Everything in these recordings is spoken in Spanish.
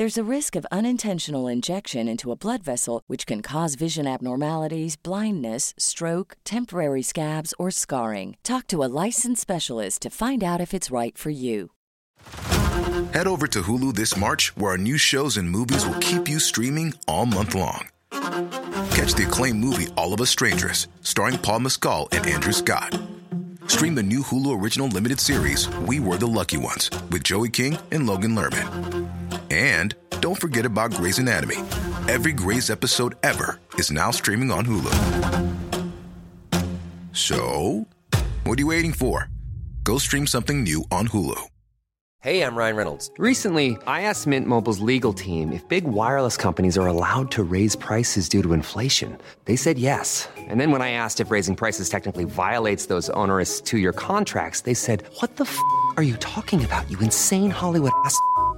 There's a risk of unintentional injection into a blood vessel, which can cause vision abnormalities, blindness, stroke, temporary scabs, or scarring. Talk to a licensed specialist to find out if it's right for you. Head over to Hulu this March, where our new shows and movies will keep you streaming all month long. Catch the acclaimed movie All of Us Strangers, starring Paul Mescal and Andrew Scott. Stream the new Hulu original limited series We Were the Lucky Ones with Joey King and Logan Lerman. And don't forget about Grey's Anatomy. Every Grey's episode ever is now streaming on Hulu. So, what are you waiting for? Go stream something new on Hulu. Hey, I'm Ryan Reynolds. Recently, I asked Mint Mobile's legal team if big wireless companies are allowed to raise prices due to inflation. They said yes. And then when I asked if raising prices technically violates those onerous two year contracts, they said, What the f are you talking about, you insane Hollywood ass?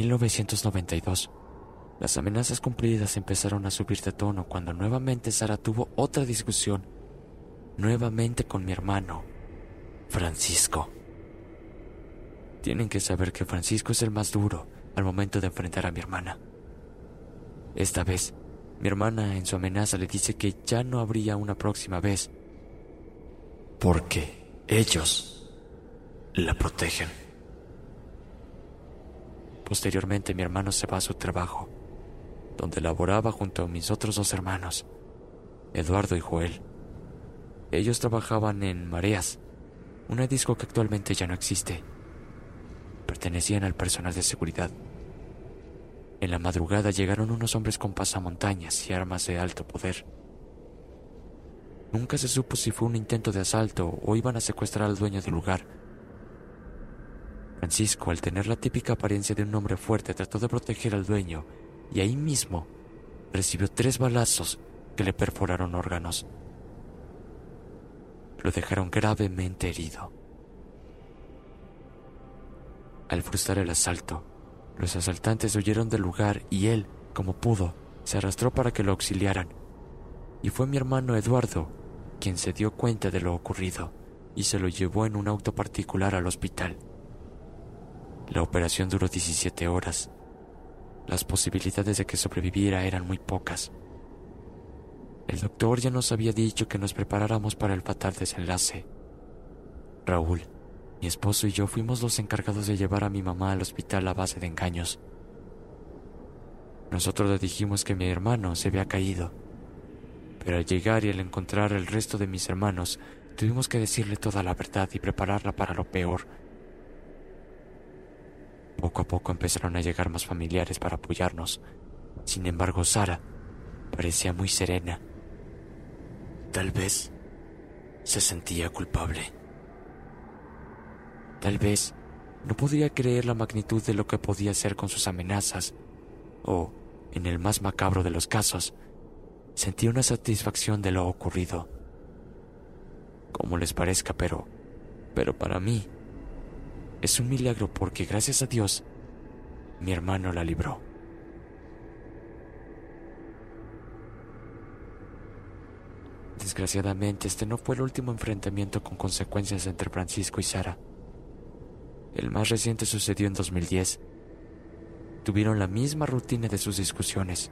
1992, las amenazas cumplidas empezaron a subir de tono cuando nuevamente Sara tuvo otra discusión, nuevamente con mi hermano, Francisco. Tienen que saber que Francisco es el más duro al momento de enfrentar a mi hermana. Esta vez, mi hermana en su amenaza le dice que ya no habría una próxima vez, porque ellos la protegen. Posteriormente mi hermano se va a su trabajo, donde laboraba junto a mis otros dos hermanos, Eduardo y Joel. Ellos trabajaban en Mareas, una disco que actualmente ya no existe. Pertenecían al personal de seguridad. En la madrugada llegaron unos hombres con pasamontañas y armas de alto poder. Nunca se supo si fue un intento de asalto o iban a secuestrar al dueño del lugar. Francisco, al tener la típica apariencia de un hombre fuerte, trató de proteger al dueño y ahí mismo recibió tres balazos que le perforaron órganos. Lo dejaron gravemente herido. Al frustrar el asalto, los asaltantes huyeron del lugar y él, como pudo, se arrastró para que lo auxiliaran. Y fue mi hermano Eduardo quien se dio cuenta de lo ocurrido y se lo llevó en un auto particular al hospital. La operación duró 17 horas. Las posibilidades de que sobreviviera eran muy pocas. El doctor ya nos había dicho que nos preparáramos para el fatal desenlace. Raúl, mi esposo y yo fuimos los encargados de llevar a mi mamá al hospital a base de engaños. Nosotros le dijimos que mi hermano se había caído, pero al llegar y al encontrar el resto de mis hermanos, tuvimos que decirle toda la verdad y prepararla para lo peor. Poco a poco empezaron a llegar más familiares para apoyarnos. Sin embargo, Sara parecía muy serena. Tal vez se sentía culpable. Tal vez no podía creer la magnitud de lo que podía hacer con sus amenazas, o, en el más macabro de los casos, sentía una satisfacción de lo ocurrido. Como les parezca, pero, pero para mí, es un milagro porque gracias a Dios, mi hermano la libró. Desgraciadamente, este no fue el último enfrentamiento con consecuencias entre Francisco y Sara. El más reciente sucedió en 2010. Tuvieron la misma rutina de sus discusiones.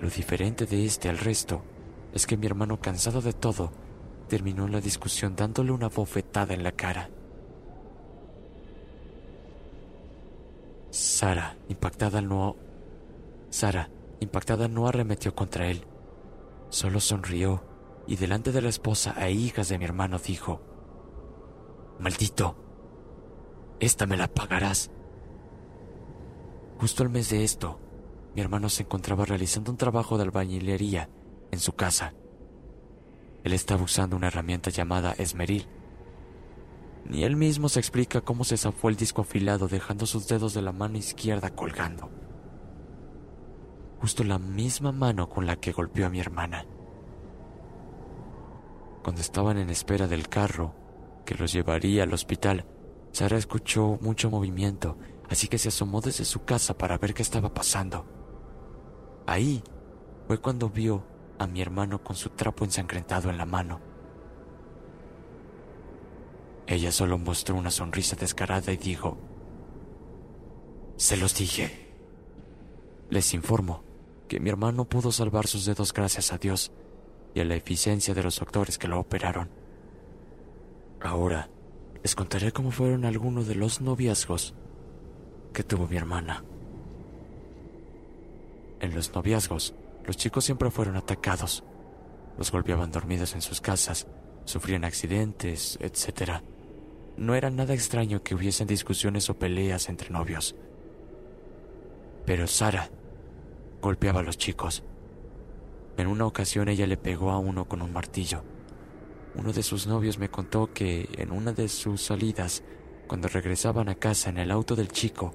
Lo diferente de este al resto es que mi hermano, cansado de todo, terminó la discusión dándole una bofetada en la cara. Sara, impactada no... Sara, impactada no arremetió contra él. Solo sonrió y delante de la esposa e hijas de mi hermano dijo, Maldito, esta me la pagarás. Justo al mes de esto, mi hermano se encontraba realizando un trabajo de albañilería en su casa. Él estaba usando una herramienta llamada esmeril. Ni él mismo se explica cómo se zafó el disco afilado dejando sus dedos de la mano izquierda colgando. Justo la misma mano con la que golpeó a mi hermana. Cuando estaban en espera del carro que los llevaría al hospital, Sara escuchó mucho movimiento, así que se asomó desde su casa para ver qué estaba pasando. Ahí fue cuando vio a mi hermano con su trapo ensangrentado en la mano. Ella solo mostró una sonrisa descarada y dijo, Se los dije. Les informo que mi hermano pudo salvar sus dedos gracias a Dios y a la eficiencia de los doctores que lo operaron. Ahora les contaré cómo fueron algunos de los noviazgos que tuvo mi hermana. En los noviazgos, los chicos siempre fueron atacados. Los golpeaban dormidos en sus casas, sufrían accidentes, etc. No era nada extraño que hubiesen discusiones o peleas entre novios. Pero Sara golpeaba a los chicos. En una ocasión ella le pegó a uno con un martillo. Uno de sus novios me contó que en una de sus salidas, cuando regresaban a casa en el auto del chico,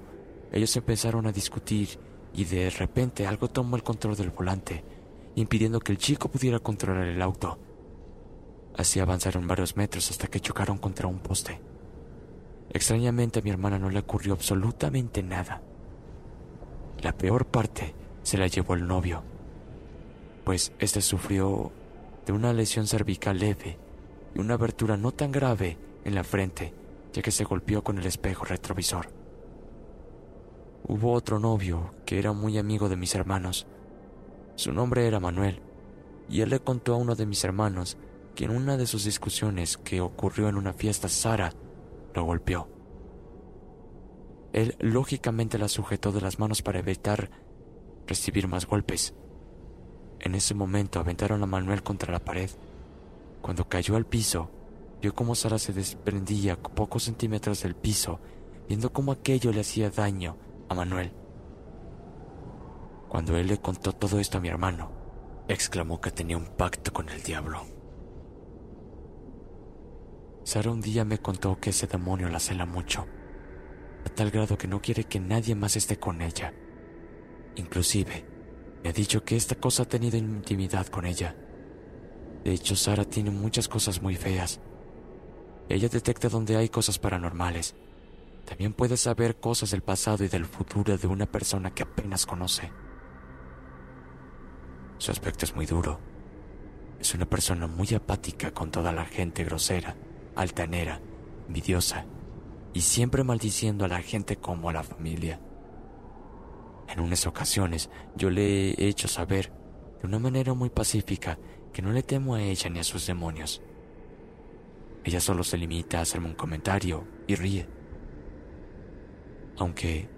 ellos empezaron a discutir y de repente algo tomó el control del volante, impidiendo que el chico pudiera controlar el auto. Así avanzaron varios metros hasta que chocaron contra un poste. Extrañamente a mi hermana no le ocurrió absolutamente nada. La peor parte se la llevó el novio, pues este sufrió de una lesión cervical leve y una abertura no tan grave en la frente, ya que se golpeó con el espejo retrovisor. Hubo otro novio que era muy amigo de mis hermanos. Su nombre era Manuel, y él le contó a uno de mis hermanos que en una de sus discusiones que ocurrió en una fiesta, Sara lo golpeó. Él lógicamente la sujetó de las manos para evitar recibir más golpes. En ese momento aventaron a Manuel contra la pared. Cuando cayó al piso, vio cómo Sara se desprendía pocos centímetros del piso, viendo cómo aquello le hacía daño a Manuel. Cuando él le contó todo esto a mi hermano, exclamó que tenía un pacto con el diablo. Sara un día me contó que ese demonio la cela mucho, a tal grado que no quiere que nadie más esté con ella. Inclusive, me ha dicho que esta cosa ha tenido intimidad con ella. De hecho, Sara tiene muchas cosas muy feas. Ella detecta donde hay cosas paranormales también puede saber cosas del pasado y del futuro de una persona que apenas conoce. Su aspecto es muy duro. Es una persona muy apática con toda la gente grosera, altanera, envidiosa y siempre maldiciendo a la gente como a la familia. En unas ocasiones yo le he hecho saber, de una manera muy pacífica, que no le temo a ella ni a sus demonios. Ella solo se limita a hacerme un comentario y ríe aunque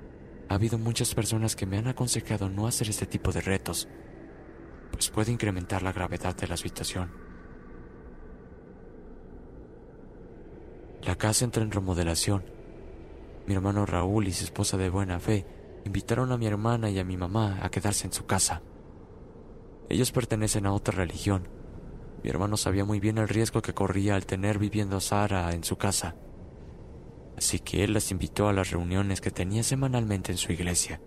ha habido muchas personas que me han aconsejado no hacer este tipo de retos, pues puede incrementar la gravedad de la situación. La casa entra en remodelación. Mi hermano Raúl y su esposa de buena fe invitaron a mi hermana y a mi mamá a quedarse en su casa. Ellos pertenecen a otra religión. Mi hermano sabía muy bien el riesgo que corría al tener viviendo a Sara en su casa así que él las invitó a las reuniones que tenía semanalmente en su iglesia.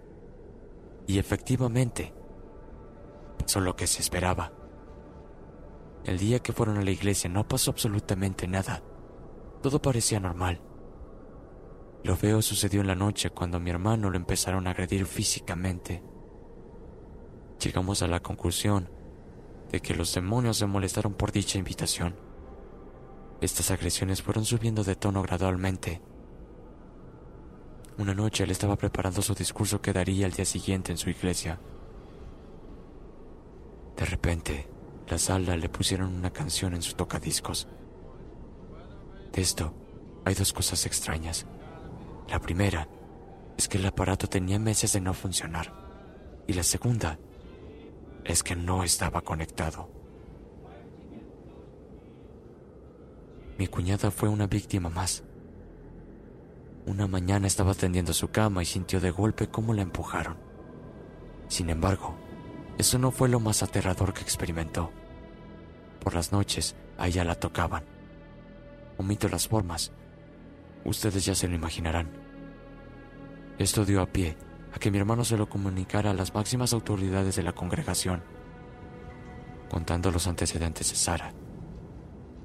Y efectivamente, pasó lo que se esperaba. El día que fueron a la iglesia no pasó absolutamente nada. Todo parecía normal. Lo feo sucedió en la noche cuando a mi hermano lo empezaron a agredir físicamente. Llegamos a la conclusión de que los demonios se molestaron por dicha invitación. Estas agresiones fueron subiendo de tono gradualmente Una noche él estaba preparando su discurso que daría el día siguiente en su iglesia. De repente, la sala le pusieron una canción en su tocadiscos. De esto, hay dos cosas extrañas. La primera es que el aparato tenía meses de no funcionar. Y la segunda es que no estaba conectado. Mi cuñada fue una víctima más. Una mañana estaba tendiendo su cama y sintió de golpe cómo la empujaron. Sin embargo, eso no fue lo más aterrador que experimentó. Por las noches, a ella la tocaban. Omito las formas. Ustedes ya se lo imaginarán. Esto dio a pie a que mi hermano se lo comunicara a las máximas autoridades de la congregación, contando los antecedentes de Sara.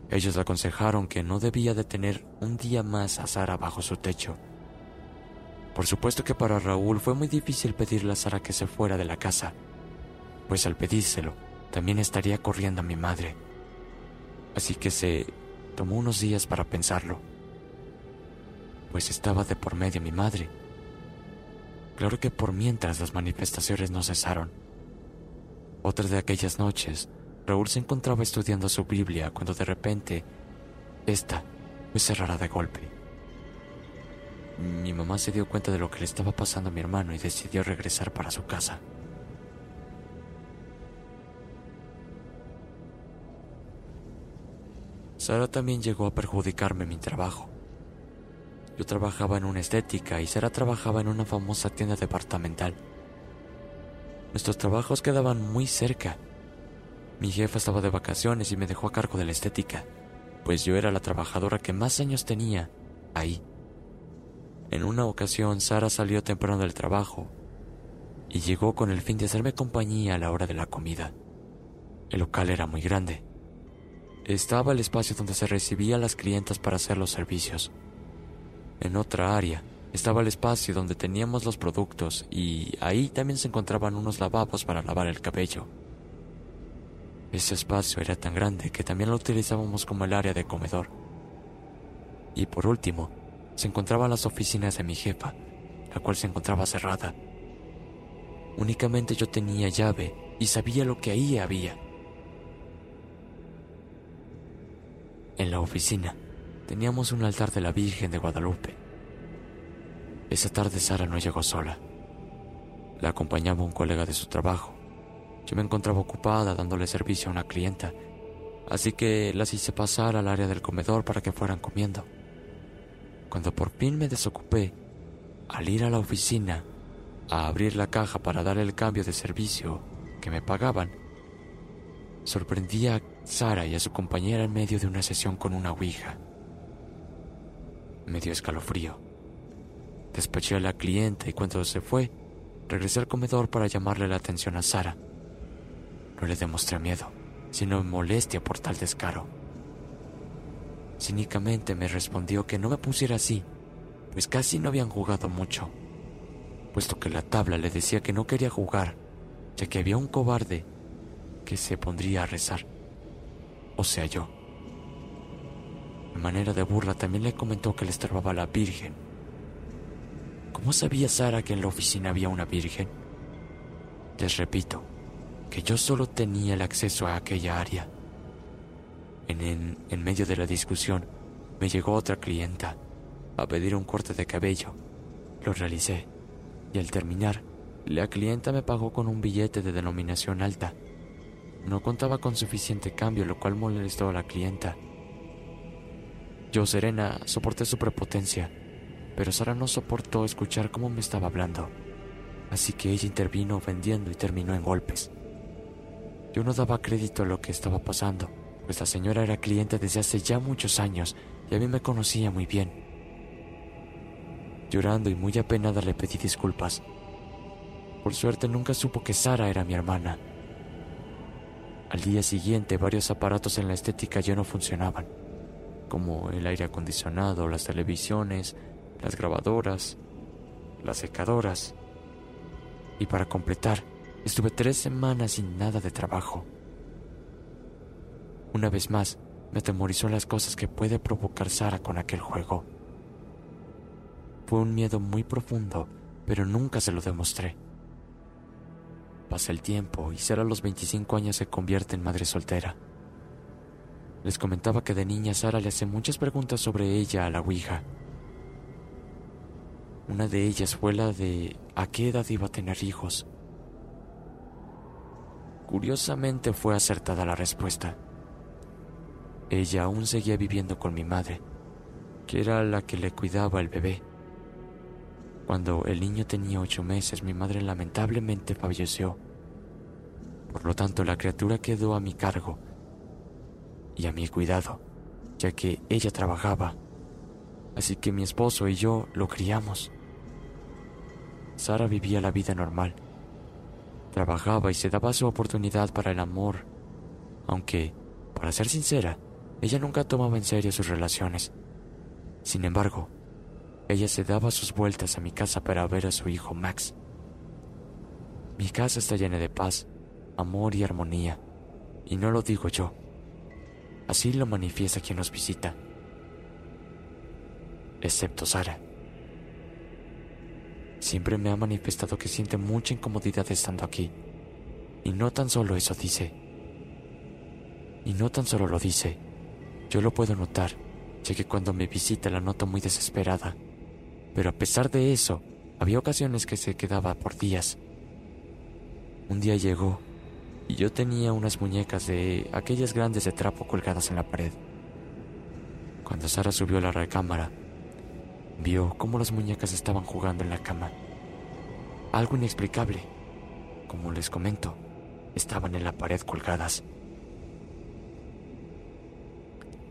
Ellos le aconsejaron que no debía de tener un día más a Sara bajo su techo. Por supuesto que para Raúl fue muy difícil pedirle a Sara que se fuera de la casa, pues al pedírselo también estaría corriendo a mi madre. Así que se tomó unos días para pensarlo, pues estaba de por medio mi madre. Claro que por mientras las manifestaciones no cesaron. Otra de aquellas noches, Raúl se encontraba estudiando su Biblia cuando de repente, esta fue cerrada de golpe. Mi mamá se dio cuenta de lo que le estaba pasando a mi hermano y decidió regresar para su casa. Sara también llegó a perjudicarme mi trabajo. Yo trabajaba en una estética y Sara trabajaba en una famosa tienda departamental. Nuestros trabajos quedaban muy cerca mi jefa estaba de vacaciones y me dejó a cargo de la estética, pues yo era la trabajadora que más años tenía ahí. En una ocasión, Sara salió temprano del trabajo y llegó con el fin de hacerme compañía a la hora de la comida. El local era muy grande. Estaba el espacio donde se recibían las clientas para hacer los servicios. En otra área estaba el espacio donde teníamos los productos y ahí también se encontraban unos lavabos para lavar el cabello. Ese espacio era tan grande que también lo utilizábamos como el área de comedor. Y por último, se encontraban las oficinas de mi jefa, la cual se encontraba cerrada. Únicamente yo tenía llave y sabía lo que ahí había. En la oficina teníamos un altar de la Virgen de Guadalupe. Esa tarde Sara no llegó sola. La acompañaba un colega de su trabajo. Yo me encontraba ocupada dándole servicio a una clienta, así que las hice pasar al área del comedor para que fueran comiendo. Cuando por fin me desocupé, al ir a la oficina a abrir la caja para dar el cambio de servicio que me pagaban, sorprendí a Sara y a su compañera en medio de una sesión con una ouija. Me dio escalofrío. Despaché a la clienta y cuando se fue, regresé al comedor para llamarle la atención a Sara. No le demostré miedo, sino molestia por tal descaro. Cínicamente me respondió que no me pusiera así, pues casi no habían jugado mucho, puesto que la tabla le decía que no quería jugar, ya que había un cobarde que se pondría a rezar, o sea yo. De manera de burla también le comentó que le estorbaba la Virgen. ¿Cómo sabía Sara que en la oficina había una Virgen? Les repito, que yo solo tenía el acceso a aquella área. En, en, medio de la discusión me llegó otra clienta a pedir un corte de cabello. Lo realicé y al terminar, la clienta me pagó con un billete de denominación alta. No contaba con suficiente cambio, lo cual molestó a la clienta. Yo, serena, soporté su prepotencia, pero Sara no soportó escuchar cómo me estaba hablando, así que ella intervino vendiendo y terminó en golpes. Yo no daba crédito a lo que estaba pasando, pues la señora era cliente desde hace ya muchos años y a mí me conocía muy bien. Llorando y muy apenada le pedí disculpas. Por suerte nunca supo que Sara era mi hermana. Al día siguiente varios aparatos en la estética ya no funcionaban, como el aire acondicionado, las televisiones, las grabadoras, las secadoras. Y para completar, Estuve tres semanas sin nada de trabajo. Una vez más, me atemorizó las cosas que puede provocar Sara con aquel juego. fue un miedo muy profundo, pero nunca se lo demostré. Pasa el tiempo y Sara a los 25 años se convierte en madre soltera. Les comentaba que de niña Sara le hace muchas preguntas sobre ella a la Ouija. Una de ellas fue la de a qué edad iba a tener hijos. Curiosamente fue acertada la respuesta. Ella aún seguía viviendo con mi madre, que era la que le cuidaba el bebé. Cuando el niño tenía ocho meses, mi madre lamentablemente falleció. Por lo tanto, la criatura quedó a mi cargo y a mi cuidado, ya que ella trabajaba. Así que mi esposo y yo lo criamos. Sara vivía la vida normal. Trabajaba y se daba su oportunidad para el amor, aunque, para ser sincera, ella nunca tomaba en serio sus relaciones. Sin embargo, ella se daba sus vueltas a mi casa para ver a su hijo Max. Mi casa está llena de paz, amor y armonía, y no lo digo yo. Así lo manifiesta quien nos visita, excepto Sara. Siempre me ha manifestado que siente mucha incomodidad estando aquí. Y no tan solo eso dice. Y no tan solo lo dice. Yo lo puedo notar, ya que cuando me visita la noto muy desesperada. Pero a pesar de eso, había ocasiones que se quedaba por días. Un día llegó y yo tenía unas muñecas de aquellas grandes de trapo colgadas en la pared. Cuando Sara subió a la recámara, Vio cómo las muñecas estaban jugando en la cama. Algo inexplicable. Como les comento, estaban en la pared colgadas.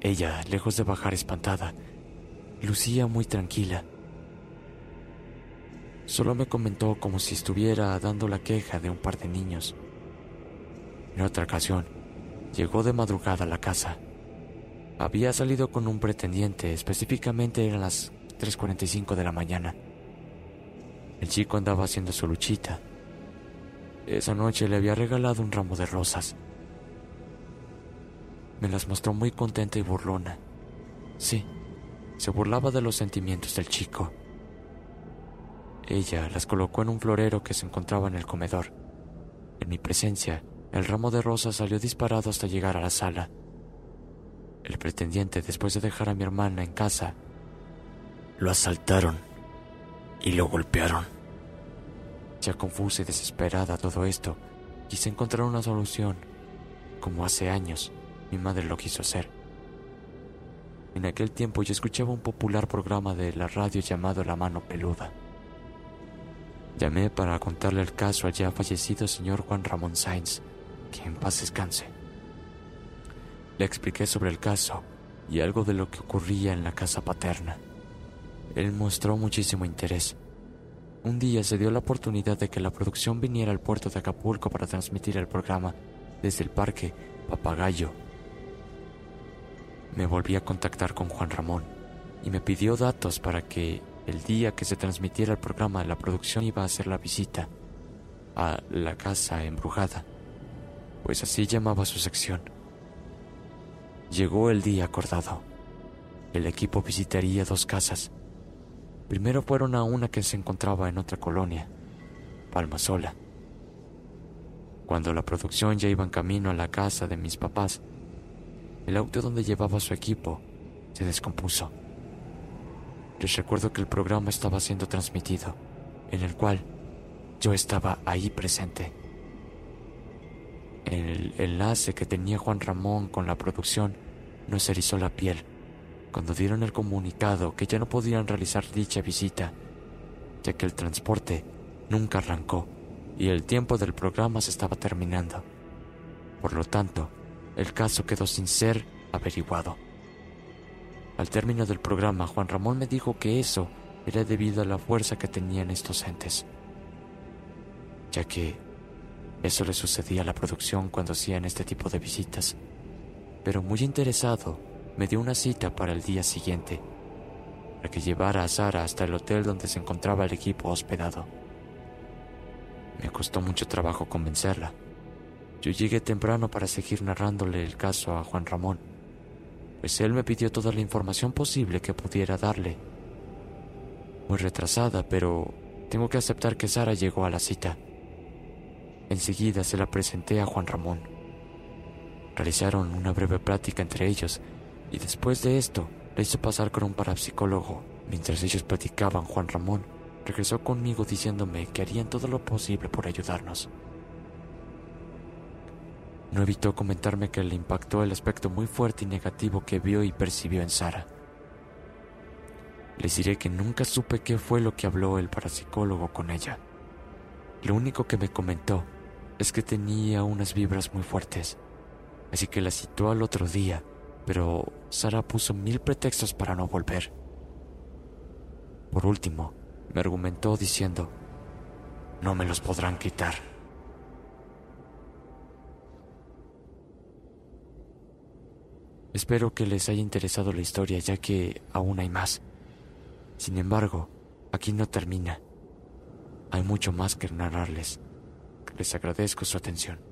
Ella, lejos de bajar espantada, lucía muy tranquila. Solo me comentó como si estuviera dando la queja de un par de niños. En otra ocasión, llegó de madrugada a la casa. Había salido con un pretendiente, específicamente eran las 3.45 de la mañana. El chico andaba haciendo su luchita. Esa noche le había regalado un ramo de rosas. Me las mostró muy contenta y burlona. Sí, se burlaba de los sentimientos del chico. Ella las colocó en un florero que se encontraba en el comedor. En mi presencia, el ramo de rosas salió disparado hasta llegar a la sala. El pretendiente, después de dejar a mi hermana en casa, lo asaltaron y lo golpearon. Ya confusa y desesperada todo esto, quise encontrar una solución, como hace años mi madre lo quiso hacer. En aquel tiempo yo escuchaba un popular programa de la radio llamado La Mano Peluda. Llamé para contarle el caso al ya fallecido señor Juan Ramón Sainz, que en paz descanse. Le expliqué sobre el caso y algo de lo que ocurría en la casa paterna. Él mostró muchísimo interés. Un día se dio la oportunidad de que la producción viniera al puerto de Acapulco para transmitir el programa desde el parque Papagayo. Me volví a contactar con Juan Ramón y me pidió datos para que el día que se transmitiera el programa la producción iba a hacer la visita a la casa embrujada, pues así llamaba su sección. Llegó el día acordado. El equipo visitaría dos casas Primero fueron a una que se encontraba en otra colonia, Palmasola. Cuando la producción ya iba en camino a la casa de mis papás, el auto donde llevaba su equipo se descompuso. Les recuerdo que el programa estaba siendo transmitido, en el cual yo estaba ahí presente. El enlace que tenía Juan Ramón con la producción nos erizó la piel cuando dieron el comunicado que ya no podían realizar dicha visita, ya que el transporte nunca arrancó y el tiempo del programa se estaba terminando. Por lo tanto, el caso quedó sin ser averiguado. Al término del programa, Juan Ramón me dijo que eso era debido a la fuerza que tenían estos entes, ya que eso le sucedía a la producción cuando hacían este tipo de visitas. Pero muy interesado, me dio una cita para el día siguiente, para que llevara a Sara hasta el hotel donde se encontraba el equipo hospedado. Me costó mucho trabajo convencerla. Yo llegué temprano para seguir narrándole el caso a Juan Ramón, pues él me pidió toda la información posible que pudiera darle. muy retrasada, pero tengo que aceptar que Sara llegó a la cita. Enseguida se la presenté a Juan Ramón. Realizaron una breve plática entre ellos y después de esto le hizo pasar con un parapsicólogo. Mientras ellos platicaban, Juan Ramón regresó conmigo diciéndome que harían todo lo posible por ayudarnos. No evitó comentarme que le impactó el aspecto muy fuerte y negativo que vio y percibió en Sara. Les diré que nunca supe qué fue lo que habló el parapsicólogo con ella. Lo único que me comentó es que tenía unas vibras muy fuertes, así que la citó al otro día, pero Sara puso mil pretextos para no volver. Por último, me argumentó diciendo, no me los podrán quitar. Espero que les haya interesado la historia ya que aún hay más. Sin embargo, aquí no termina. Hay mucho más que narrarles. Les agradezco su atención.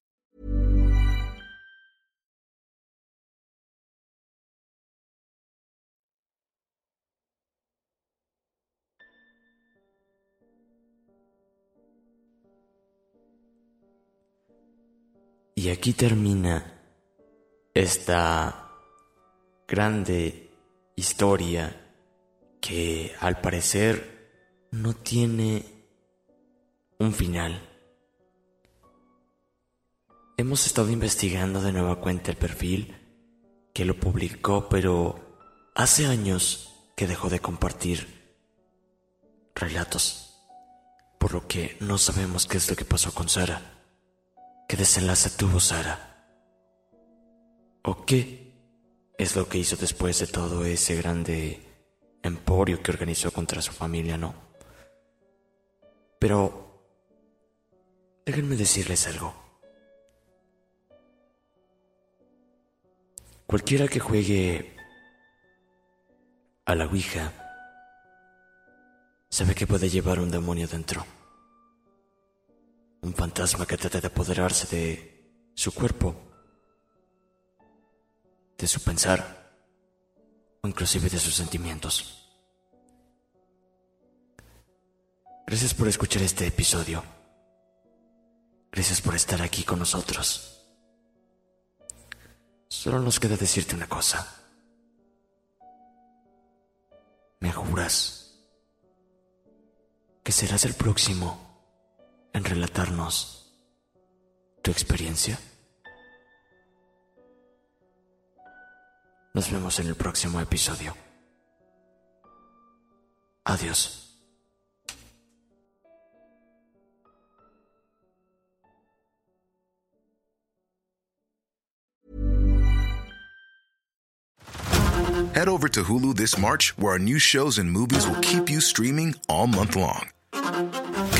Y aquí termina esta grande historia que al parecer no tiene un final. Hemos estado investigando de nueva cuenta el perfil que lo publicó, pero hace años que dejó de compartir relatos, por lo que no sabemos qué es lo que pasó con Sara, qué desenlace tuvo Sara. ¿O qué es lo que hizo después de todo ese grande emporio que organizó contra su familia, no? Pero déjenme decirles algo. Cualquiera que juegue a la Ouija sabe que puede llevar un demonio dentro. Un fantasma que trata de apoderarse de su cuerpo de su pensar o inclusive de sus sentimientos. Gracias por escuchar este episodio. Gracias por estar aquí con nosotros. Solo nos queda decirte una cosa. ¿Me juras que serás el próximo en relatarnos tu experiencia? Nos vemos en el próximo episodio. Adiós. Head over to Hulu this March, where our new shows and movies will keep you streaming all month long.